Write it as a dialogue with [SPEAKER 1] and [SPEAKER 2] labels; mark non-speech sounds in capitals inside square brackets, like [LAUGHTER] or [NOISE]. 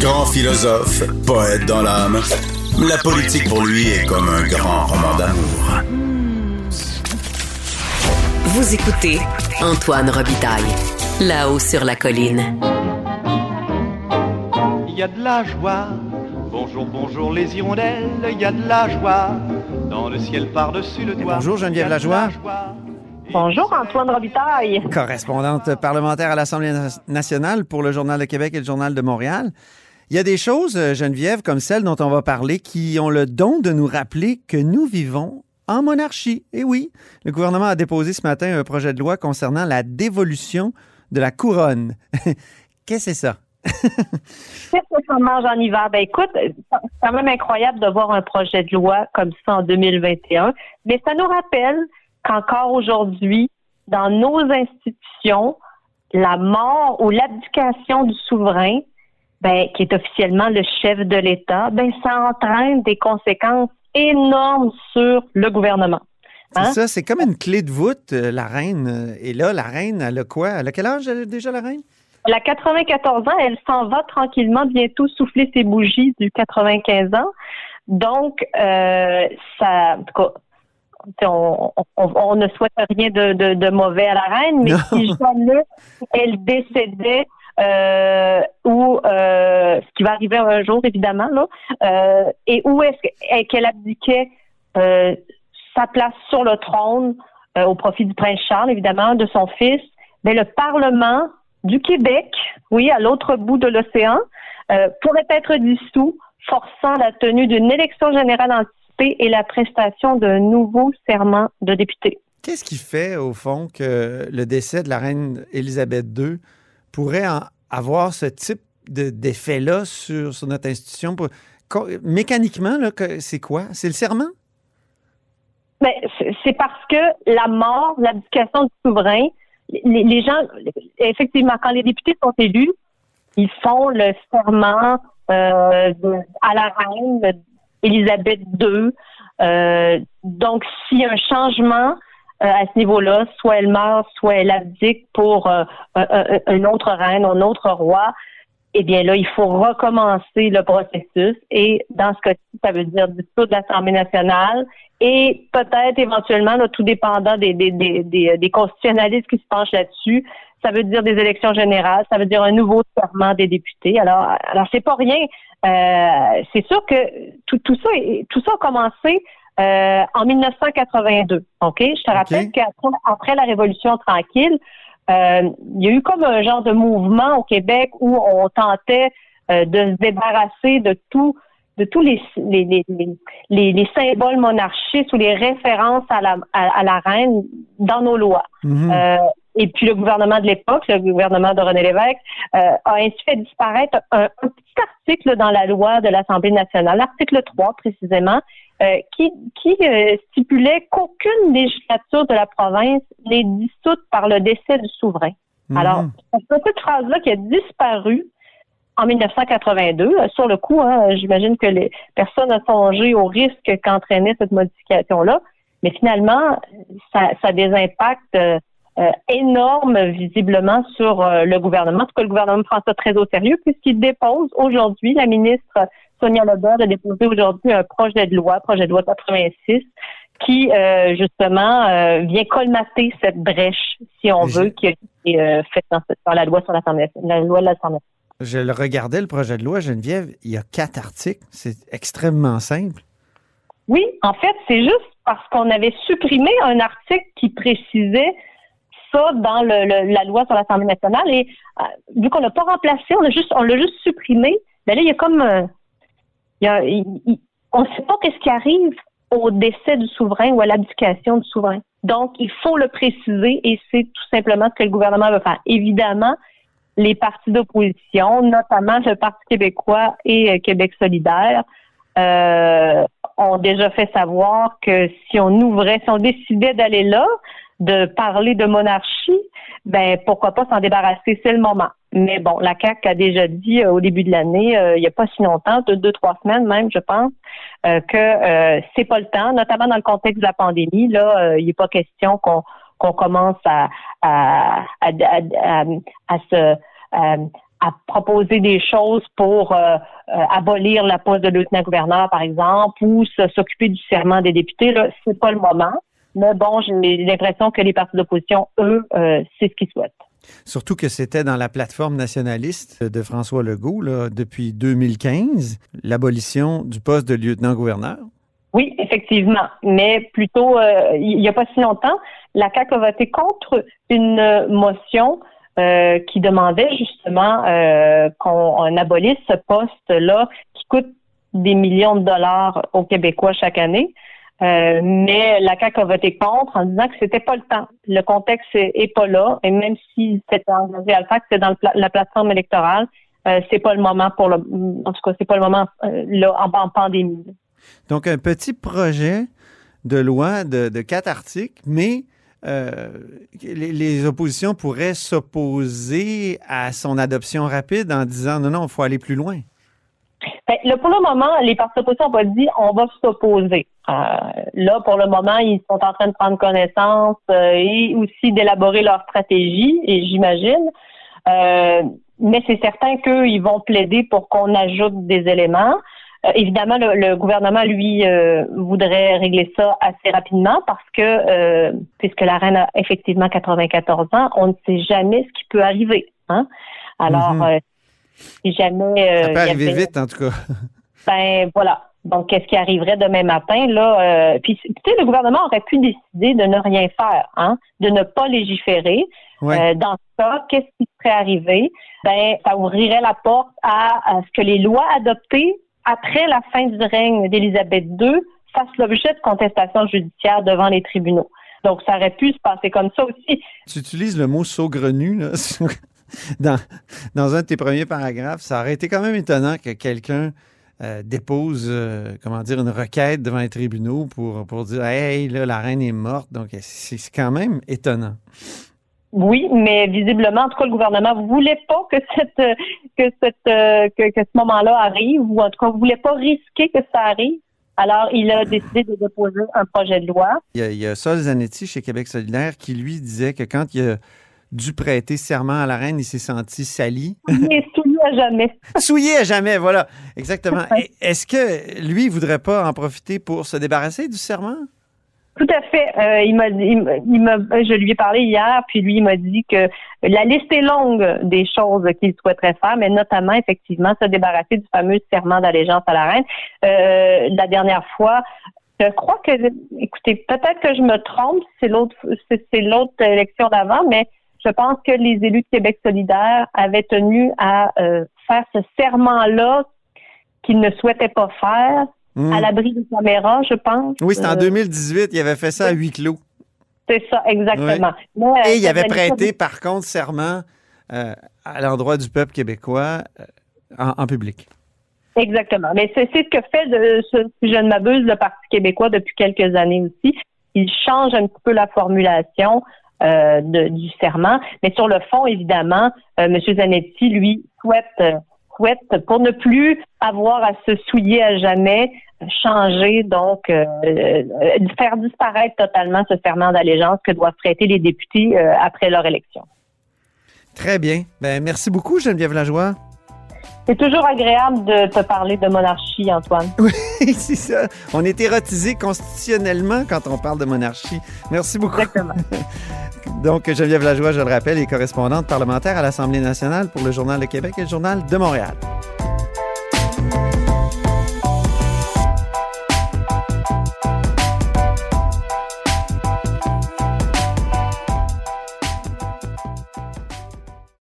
[SPEAKER 1] Grand philosophe, poète dans l'âme, la politique pour lui est comme un grand roman d'amour.
[SPEAKER 2] Vous écoutez Antoine Robitaille, là-haut sur la colline.
[SPEAKER 3] Il y a de la joie. Bonjour, bonjour les hirondelles, il y a de la joie. Dans le ciel par-dessus le toit.
[SPEAKER 4] bonjour, Geneviève Lajoie.
[SPEAKER 5] Bonjour Antoine Robitaille.
[SPEAKER 4] correspondante parlementaire à l'Assemblée na- nationale pour le Journal de Québec et le Journal de Montréal. Il y a des choses, euh, Geneviève, comme celle dont on va parler, qui ont le don de nous rappeler que nous vivons en monarchie. Et oui, le gouvernement a déposé ce matin un projet de loi concernant la dévolution de la couronne. [LAUGHS] Qu'est-ce que c'est ça?
[SPEAKER 5] Qu'est-ce que ça mange en hiver? Ben écoute, c'est quand même incroyable de voir un projet de loi comme ça en 2021, mais ça nous rappelle qu'encore aujourd'hui, dans nos institutions, la mort ou l'abdication du souverain, ben, qui est officiellement le chef de l'État, ben, ça entraîne des conséquences énormes sur le gouvernement.
[SPEAKER 4] C'est
[SPEAKER 5] Hein?
[SPEAKER 4] ça, c'est comme une clé de voûte, euh, la reine. euh, Et là, la reine, elle a quoi? Elle a quel âge déjà, la reine?
[SPEAKER 5] Elle a 94 ans, elle s'en va tranquillement bientôt souffler ses bougies du 95 ans. Donc, euh, ça, en tout cas, on, on- on ne souhaite rien de, de- de mauvais à la reine, mais
[SPEAKER 4] Non.
[SPEAKER 5] si jamais elle décédait, euh, ou euh, ce qui va arriver un jour évidemment là, euh, et où est-ce que- est- qu'elle abdiquait sa place sur le trône au profit du prince Charles évidemment, de son fils, mais le Parlement du Québec, oui, à l'autre bout de l'océan, pourrait être dissous, forçant la tenue d'une élection générale anticipée et la prestation d'un nouveau serment de député.
[SPEAKER 4] Qu'est-ce qui fait, au fond, que le décès de la reine Élisabeth II pourrait avoir ce type de- d'effet-là sur, notre institution? Mécaniquement, c'est quoi? C'est le serment?
[SPEAKER 5] Mais c'est- parce que la mort, l'abdication du souverain, les, gens, effectivement, quand les députés sont élus, ils font le serment euh, à la reine Élisabeth II. Euh, donc, s'il y a un changement euh, à ce niveau-là, soit elle meurt, soit elle abdique pour euh, un, un- un autre reine, un autre roi, eh bien là, il faut recommencer le processus. Et dans ce cas-ci, ça veut dire dissoudre l'Assemblée nationale et peut-être éventuellement, tout dépendant des, des, des, des, des constitutionnalistes qui se penchent là-dessus, ça veut dire des élections générales, ça veut dire un nouveau serment des députés. Alors, alors c'est pas rien. Euh, c'est sûr que tout, tout ça, tout ça a commencé euh, en 1982. Ok, je te rappelle qu'après après la Révolution tranquille, euh, il y a eu comme un genre de mouvement au Québec où on tentait euh, de se débarrasser de tout de tous les, les, les, les, les- les symboles monarchistes ou les références à la, à, à la reine dans nos lois.
[SPEAKER 4] Mhm.
[SPEAKER 5] Euh, et puis le gouvernement de l'époque, le gouvernement de René Lévesque, euh, a ainsi fait disparaître un, un petit article dans la loi de l'Assemblée nationale, l'article 3 précisément, euh, qui, qui euh, stipulait qu'aucune législature de la province n'est dissoute par le décès du souverain.
[SPEAKER 4] Mhm.
[SPEAKER 5] Alors, c'est cette phrase-là qui a disparu en 1982. Euh, Sur le coup, hein, j'imagine que les personnes ont songé au risque qu'entraînait cette modification-là, mais finalement, ça, ça a des impacts euh, euh, énormes visiblement sur le gouvernement. En tout cas, le gouvernement prend ça très au sérieux puisqu'il dépose aujourd'hui, la ministre Sonia Lebert a déposé aujourd'hui un projet de loi, projet de loi 86, qui euh, justement euh, vient colmater cette brèche, si on
[SPEAKER 4] Je-
[SPEAKER 5] veut, qui a été euh, faite dans, dans la loi sur l'Assemblée, la loi de l'Assemblée.
[SPEAKER 4] Je le regardais, le projet de loi, Geneviève, il y a quatre articles. C'est extrêmement simple.
[SPEAKER 5] Oui, en fait, c'est juste parce qu'on avait supprimé un article qui précisait ça dans le, le- la loi sur l'Assemblée nationale et vu qu'on l'a pas remplacé, on l'a juste on l'a juste supprimé. Ben là, il y a comme on ne sait pas qu'est-ce qui arrive au décès du souverain ou à l'abdication du souverain. Donc, il faut le préciser et c'est tout simplement ce que le gouvernement veut faire. Évidemment, les partis d'opposition, notamment le Parti québécois et euh, Québec solidaire, euh, ont déjà fait savoir que si on ouvrait, si on décidait d'aller là, de parler de monarchie, ben pourquoi pas s'en débarrasser, c'est le moment. Mais bon, la CAQ a déjà dit euh, au début de l'année, euh, il n'y a pas si longtemps, deux, deux, trois semaines même, je pense, euh, que euh, c'est pas le temps, notamment dans le contexte de la pandémie. Là, euh, il n'est pas question qu'on qu'on commence à à, à, à, à, se à, à proposer des choses pour euh, euh, abolir la poste de lieutenant-gouverneur, par exemple, ou s'occuper du serment des députés. Là, c'est pas le moment. Mais bon, j'ai l'impression que les partis d'opposition, eux, euh, c'est ce qu'ils souhaitent.
[SPEAKER 4] Surtout que c'était dans la plateforme nationaliste de François Legault depuis 2015, l'abolition du poste de lieutenant-gouverneur.
[SPEAKER 5] Oui, effectivement. Mais plutôt, il n'y a pas si longtemps, la CAQ a voté contre une motion euh, qui demandait justement euh, qu'on abolisse ce poste-là qui coûte des millions de dollars aux Québécois chaque année. Euh, mais la CAQ a voté contre en disant que c'était pas le temps. Le contexte est, pas là. Et même si c'était engagé à le faire, c'est dans la plateforme électorale, euh, c'est pas le moment pour le. En tout cas, c'est pas le moment là en, pandémie.
[SPEAKER 4] Donc un petit projet de loi de, quatre articles, mais euh, les, oppositions pourraient s'opposer à son adoption rapide en disant non, non, il faut aller plus loin.
[SPEAKER 5] Ben, pour le moment, les partis d'opposition n'ont pas dit on va s'opposer. Euh, là, pour le moment, ils sont en train de prendre connaissance euh, et aussi d'élaborer leur stratégie, et j'imagine. mais c'est certain qu'ils vont plaider pour qu'on ajoute des éléments. Euh, évidemment, le, gouvernement, lui, euh, voudrait régler ça assez rapidement parce que, euh, puisque la reine a effectivement 94 ans, on ne sait jamais ce qui peut arriver. Hein? Alors, mhm. Si jamais...
[SPEAKER 4] ça peut arriver vite, en tout cas. [LAUGHS]
[SPEAKER 5] ben, voilà. Donc, qu'est-ce qui arriverait demain matin? Là, puis, tu sais, le gouvernement aurait pu décider de ne rien faire, hein, de ne pas légiférer. dans ce cas, qu'est-ce qui serait arrivé? Ben, ça ouvrirait la porte à ce que les lois adoptées après la fin du règne d'Élisabeth II, fasse l'objet de contestations judiciaires devant les tribunaux. Donc, ça aurait pu se passer comme ça aussi.
[SPEAKER 4] Tu utilises le mot saugrenu là, [LAUGHS] dans, dans un de tes premiers paragraphes. Ça aurait été quand même étonnant que quelqu'un euh, dépose, euh, comment dire, une requête devant les tribunaux pour, pour dire Hey, là, la reine est morte. Donc, c'est quand même étonnant.
[SPEAKER 5] Oui, mais visiblement, en tout cas, le gouvernement voulait pas que cette que cette euh, que, ce moment-là arrive, ou en tout cas, voulait pas risquer que ça arrive. Alors, il a décidé de déposer un projet de loi.
[SPEAKER 4] Il y a, il y a Sol Zanetti chez Québec solidaire qui lui disait que quand il a dû prêter serment à la reine, il s'est senti sali.
[SPEAKER 5] est souillé à jamais. [LAUGHS]
[SPEAKER 4] souillé à jamais, voilà, exactement. [LAUGHS] Est-ce que lui, il voudrait pas en profiter pour se débarrasser du serment?
[SPEAKER 5] Tout à fait. Euh, il m'a, il, m'a, je lui ai parlé hier, puis lui il m'a dit que la liste est longue des choses qu'il souhaiterait faire, mais notamment effectivement se débarrasser du fameux serment d'allégeance à la reine. Euh, la dernière fois, je crois que, écoutez, peut-être que je me trompe, c'est l'autre, c'est, l'autre élection d'avant, mais je pense que les élus de Québec solidaire avaient tenu à euh, faire ce serment-là qu'ils ne souhaitaient pas faire Hmm. à l'abri des caméras, je pense.
[SPEAKER 4] Oui, c'était en 2018. Euh, il avait fait ça à huis clos.
[SPEAKER 5] C'est ça, exactement.
[SPEAKER 4] Et il avait prêté, par contre, serment euh, à l'endroit du peuple québécois euh, en, public.
[SPEAKER 5] Exactement. Mais c'est ce que fait, de, si je ne m'abuse, le Parti québécois depuis quelques années aussi. Il change un petit peu la formulation du serment. Mais sur le fond, évidemment, M. Zanetti, lui, souhaite souhaite, pour ne plus avoir à se souiller à jamais, changer, donc euh, euh, faire disparaître totalement ce serment d'allégeance que doivent traiter les députés euh, après leur élection.
[SPEAKER 4] Très bien. Ben, merci beaucoup, Geneviève Lajoie.
[SPEAKER 5] C'est toujours agréable de te parler de monarchie, Antoine.
[SPEAKER 4] Oui, [LAUGHS] c'est ça. On est érotisé constitutionnellement quand on parle de monarchie. Merci beaucoup.
[SPEAKER 5] Exactement. [LAUGHS]
[SPEAKER 4] Donc, Geneviève Lajoie, je le rappelle, est correspondante parlementaire à l'Assemblée nationale pour le Journal de Québec et le Journal de Montréal.